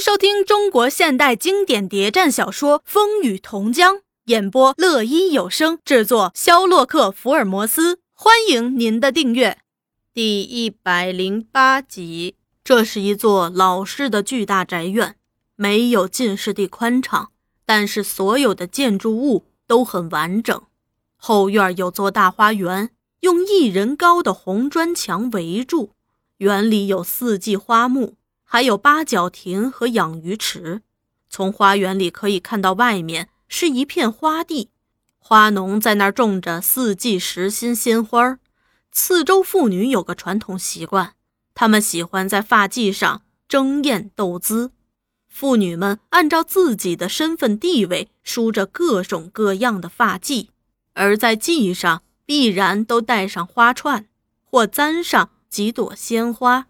收听中国现代经典谍战小说《风雨同江》，演播乐一有声制作，肖洛克福尔摩斯。欢迎您的订阅。第一百零八集，这是一座老式的巨大宅院，没有进士第宽敞，但是所有的建筑物都很完整。后院有座大花园，用一人高的红砖墙围住，园里有四季花木。还有八角亭和养鱼池，从花园里可以看到外面是一片花地，花农在那儿种着四季时新鲜花。次州妇女有个传统习惯，她们喜欢在发髻上争艳斗姿。妇女们按照自己的身份地位梳着各种各样的发髻，而在髻上必然都戴上花串，或簪上几朵鲜花，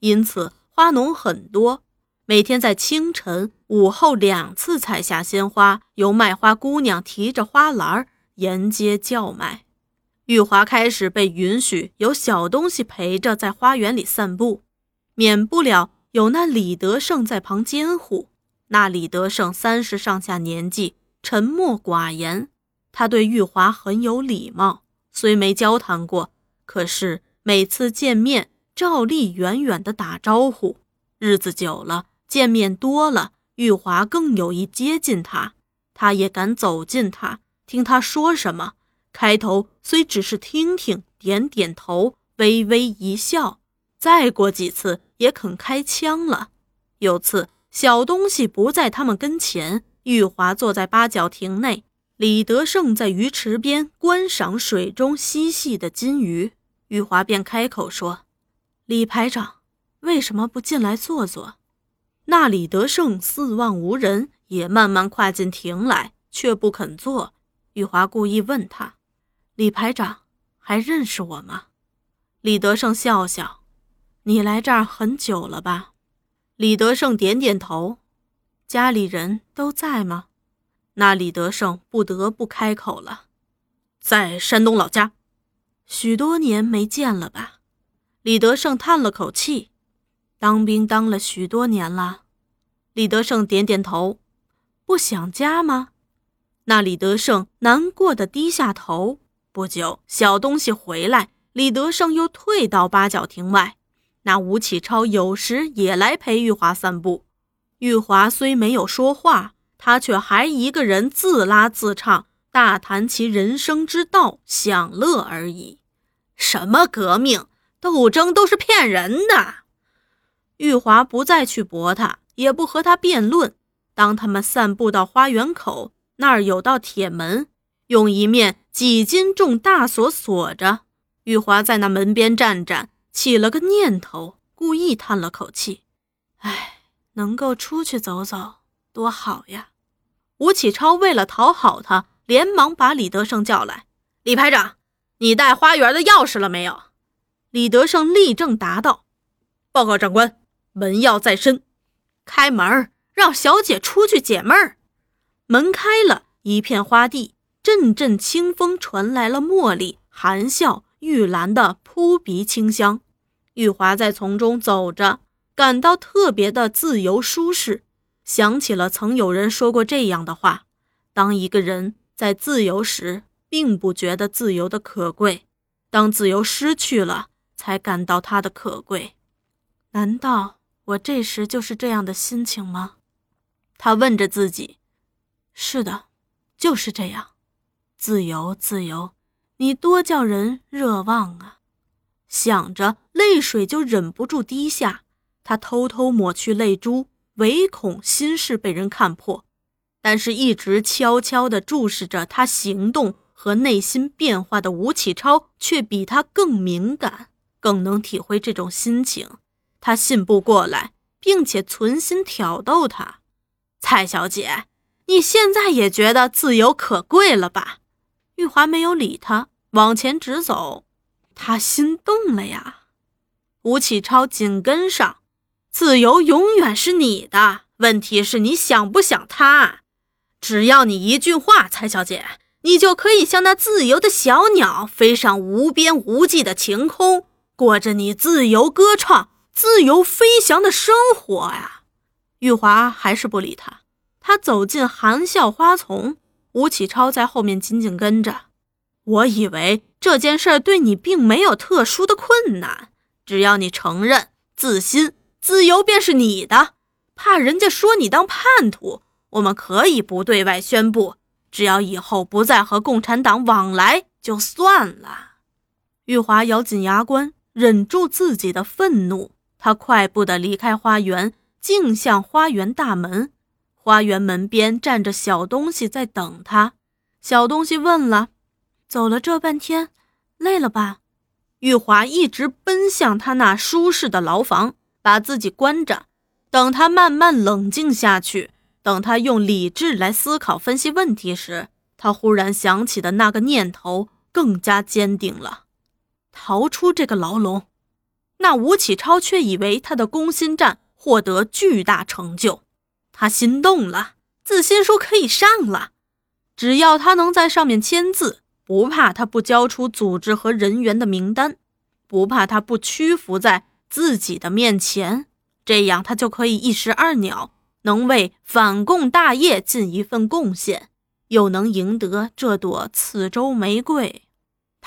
因此。花农很多，每天在清晨、午后两次采下鲜花，由卖花姑娘提着花篮沿街叫卖。玉华开始被允许有小东西陪着在花园里散步，免不了有那李德胜在旁监护。那李德胜三十上下年纪，沉默寡言，他对玉华很有礼貌，虽没交谈过，可是每次见面。照例远远的打招呼，日子久了，见面多了，玉华更有意接近他，他也敢走近他，听他说什么。开头虽只是听听，点点头，微微一笑，再过几次也肯开枪了。有次小东西不在他们跟前，玉华坐在八角亭内，李德胜在鱼池边观赏水中嬉戏的金鱼，玉华便开口说。李排长，为什么不进来坐坐？那李德胜四望无人，也慢慢跨进亭来，却不肯坐。玉华故意问他：“李排长，还认识我吗？”李德胜笑笑：“你来这儿很久了吧？”李德胜点点头：“家里人都在吗？”那李德胜不得不开口了：“在山东老家，许多年没见了吧？”李德胜叹了口气：“当兵当了许多年了。”李德胜点点头：“不想家吗？”那李德胜难过的低下头。不久，小东西回来，李德胜又退到八角亭外。那吴启超有时也来陪玉华散步。玉华虽没有说话，他却还一个人自拉自唱，大谈其人生之道，享乐而已。什么革命？斗争都是骗人的。玉华不再去驳他，也不和他辩论。当他们散步到花园口，那儿有道铁门，用一面几斤重大锁锁着。玉华在那门边站站，起了个念头，故意叹了口气：“唉，能够出去走走，多好呀！”吴启超为了讨好他，连忙把李德胜叫来：“李排长，你带花园的钥匙了没有？”李德胜立正答道：“报告长官，门钥在身。开门，让小姐出去解闷儿。”门开了，一片花地，阵阵清风传来了茉莉、含笑、玉兰的扑鼻清香。玉华在丛中走着，感到特别的自由舒适，想起了曾有人说过这样的话：当一个人在自由时，并不觉得自由的可贵；当自由失去了，才感到它的可贵，难道我这时就是这样的心情吗？他问着自己。是的，就是这样。自由，自由，你多叫人热望啊！想着，泪水就忍不住滴下。他偷偷抹去泪珠，唯恐心事被人看破。但是，一直悄悄地注视着他行动和内心变化的吴启超，却比他更敏感。更能体会这种心情，他信不过来，并且存心挑逗他。蔡小姐，你现在也觉得自由可贵了吧？玉华没有理他，往前直走。他心动了呀。吴启超紧跟上，自由永远是你的，问题是你想不想他？只要你一句话，蔡小姐，你就可以像那自由的小鸟，飞上无边无际的晴空。过着你自由歌唱、自由飞翔的生活呀！玉华还是不理他。他走进含笑花丛，吴启超在后面紧紧跟着。我以为这件事对你并没有特殊的困难，只要你承认、自新，自由便是你的。怕人家说你当叛徒，我们可以不对外宣布，只要以后不再和共产党往来就算了。玉华咬紧牙关，忍住自己的愤怒，他快步地离开花园，径向花园大门。花园门边站着小东西在等他。小东西问了：“走了这半天，累了吧？”玉华一直奔向他那舒适的牢房，把自己关着，等他慢慢冷静下去，等他用理智来思考分析问题时，他忽然想起的那个念头更加坚定了：逃出这个牢笼。那吴启超却以为他的攻心战获得巨大成就。他心动了，自信书可以上了，只要他能在上面签字，不怕他不交出组织和人员的名单，不怕他不屈服在自己的面前，这样他就可以一石二鸟，能为反共大业尽一份贡献，又能赢得这朵刺州玫瑰。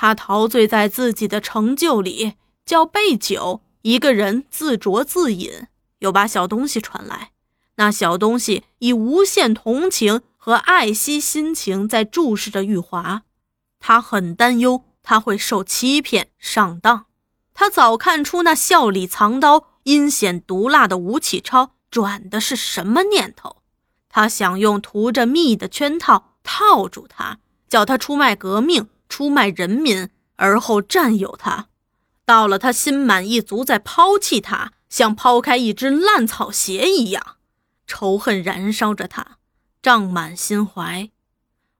他陶醉在自己的成就里，叫备酒，一个人自酌自饮，又把小东西传来。那小东西以无限同情和爱惜心情在注视着玉华，他很担忧他会受欺骗上当。他早看出那笑里藏刀、阴险毒辣的吴启超转的是什么念头。他想用涂着蜜的圈套套住他，叫他出卖革命、出卖人民，而后占有他。到了他心满意足，再抛弃他，像抛开一只烂草鞋一样。仇恨燃烧着他，胀满心怀。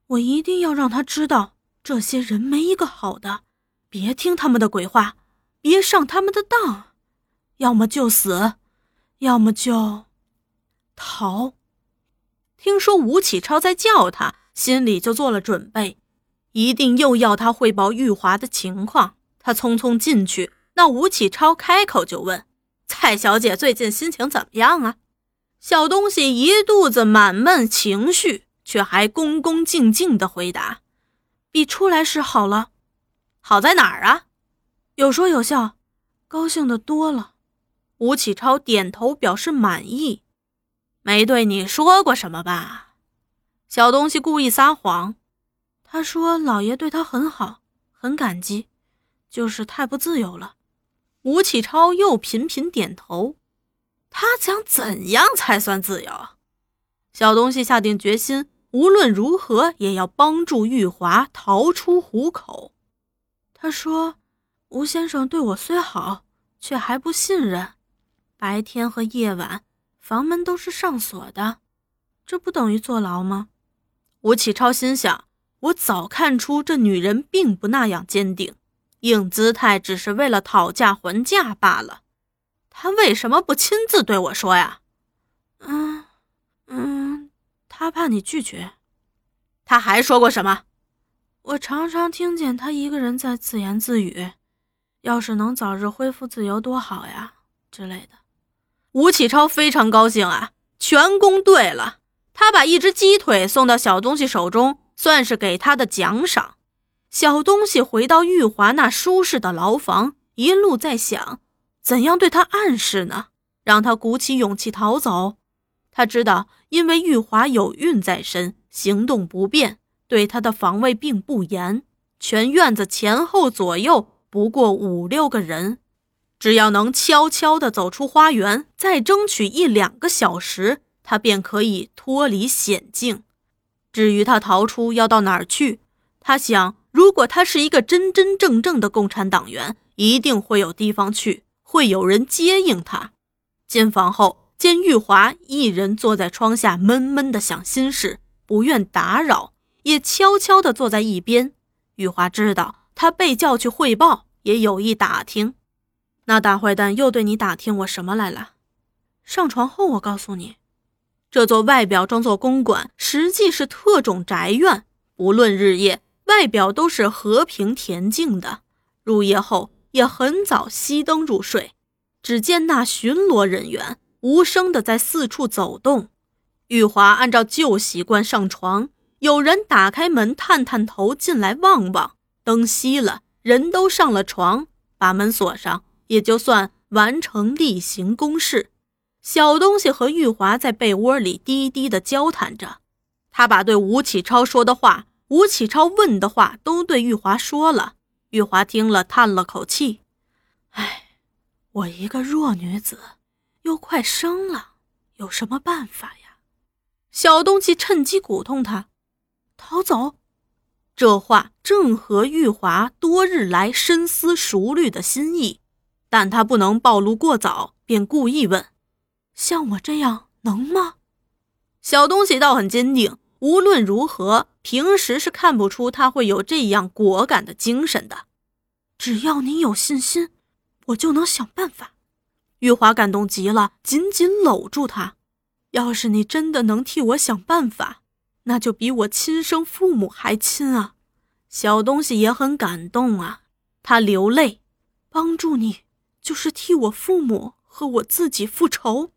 我一定要让他知道，这些人没一个好的，别听他们的鬼话，别上他们的当，要么就死，要么就逃。听说吴启超在叫他，心里就做了准备，一定又要他汇报玉华的情况。他匆匆进去，那吴启超开口就问：“蔡小姐最近心情怎么样啊？”小东西一肚子满闷情绪，却还恭恭敬敬地回答：“比出来时好了，好在哪儿啊？有说有笑，高兴的多了。”吴启超点头表示满意。没对你说过什么吧？小东西故意撒谎，他说老爷对他很好，很感激，就是太不自由了。吴启超又频频点头。他想怎样才算自由？小东西下定决心，无论如何也要帮助玉华逃出虎口。他说：“吴先生对我虽好，却还不信任。白天和夜晚，房门都是上锁的，这不等于坐牢吗？”吴启超心想：“我早看出这女人并不那样坚定，硬姿态只是为了讨价还价罢了。”她为什么不亲自对我说呀？嗯嗯，他怕你拒绝。他还说过什么？我常常听见他一个人在自言自语：“要是能早日恢复自由多好呀”之类的。吴启超非常高兴啊，全攻对了。他把一只鸡腿送到小东西手中，算是给他的奖赏。小东西回到玉华那舒适的牢房，一路在想。怎样对他暗示呢？让他鼓起勇气逃走。他知道，因为玉华有孕在身，行动不便，对他的防卫并不严。全院子前后左右不过五六个人，只要能悄悄地走出花园，再争取一两个小时，他便可以脱离险境。至于他逃出要到哪儿去，他想，如果他是一个真真正正的共产党员，一定会有地方去。会有人接应他。进房后，见玉华一人坐在窗下，闷闷的想心事，不愿打扰，也悄悄地坐在一边。玉华知道他被叫去汇报，也有意打听。那大坏蛋又对你打听我什么来了？上床后，我告诉你，这座外表装作公馆，实际是特种宅院。不论日夜，外表都是和平恬静的。入夜后。也很早熄灯入睡，只见那巡逻人员无声的在四处走动。玉华按照旧习惯上床，有人打开门探探头进来望望，灯熄了，人都上了床，把门锁上，也就算完成例行公事。小东西和玉华在被窝里低低的交谈着，他把对吴启超说的话、吴启超问的话都对玉华说了。玉华听了，叹了口气：“唉。”我一个弱女子，又快生了，有什么办法呀？小东西趁机鼓动他逃走。这话正合玉华多日来深思熟虑的心意，但他不能暴露过早，便故意问：“像我这样能吗？”小东西倒很坚定，无论如何，平时是看不出他会有这样果敢的精神的。只要你有信心。我就能想办法。玉华感动极了，紧紧搂住他。要是你真的能替我想办法，那就比我亲生父母还亲啊！小东西也很感动啊，他流泪。帮助你，就是替我父母和我自己复仇。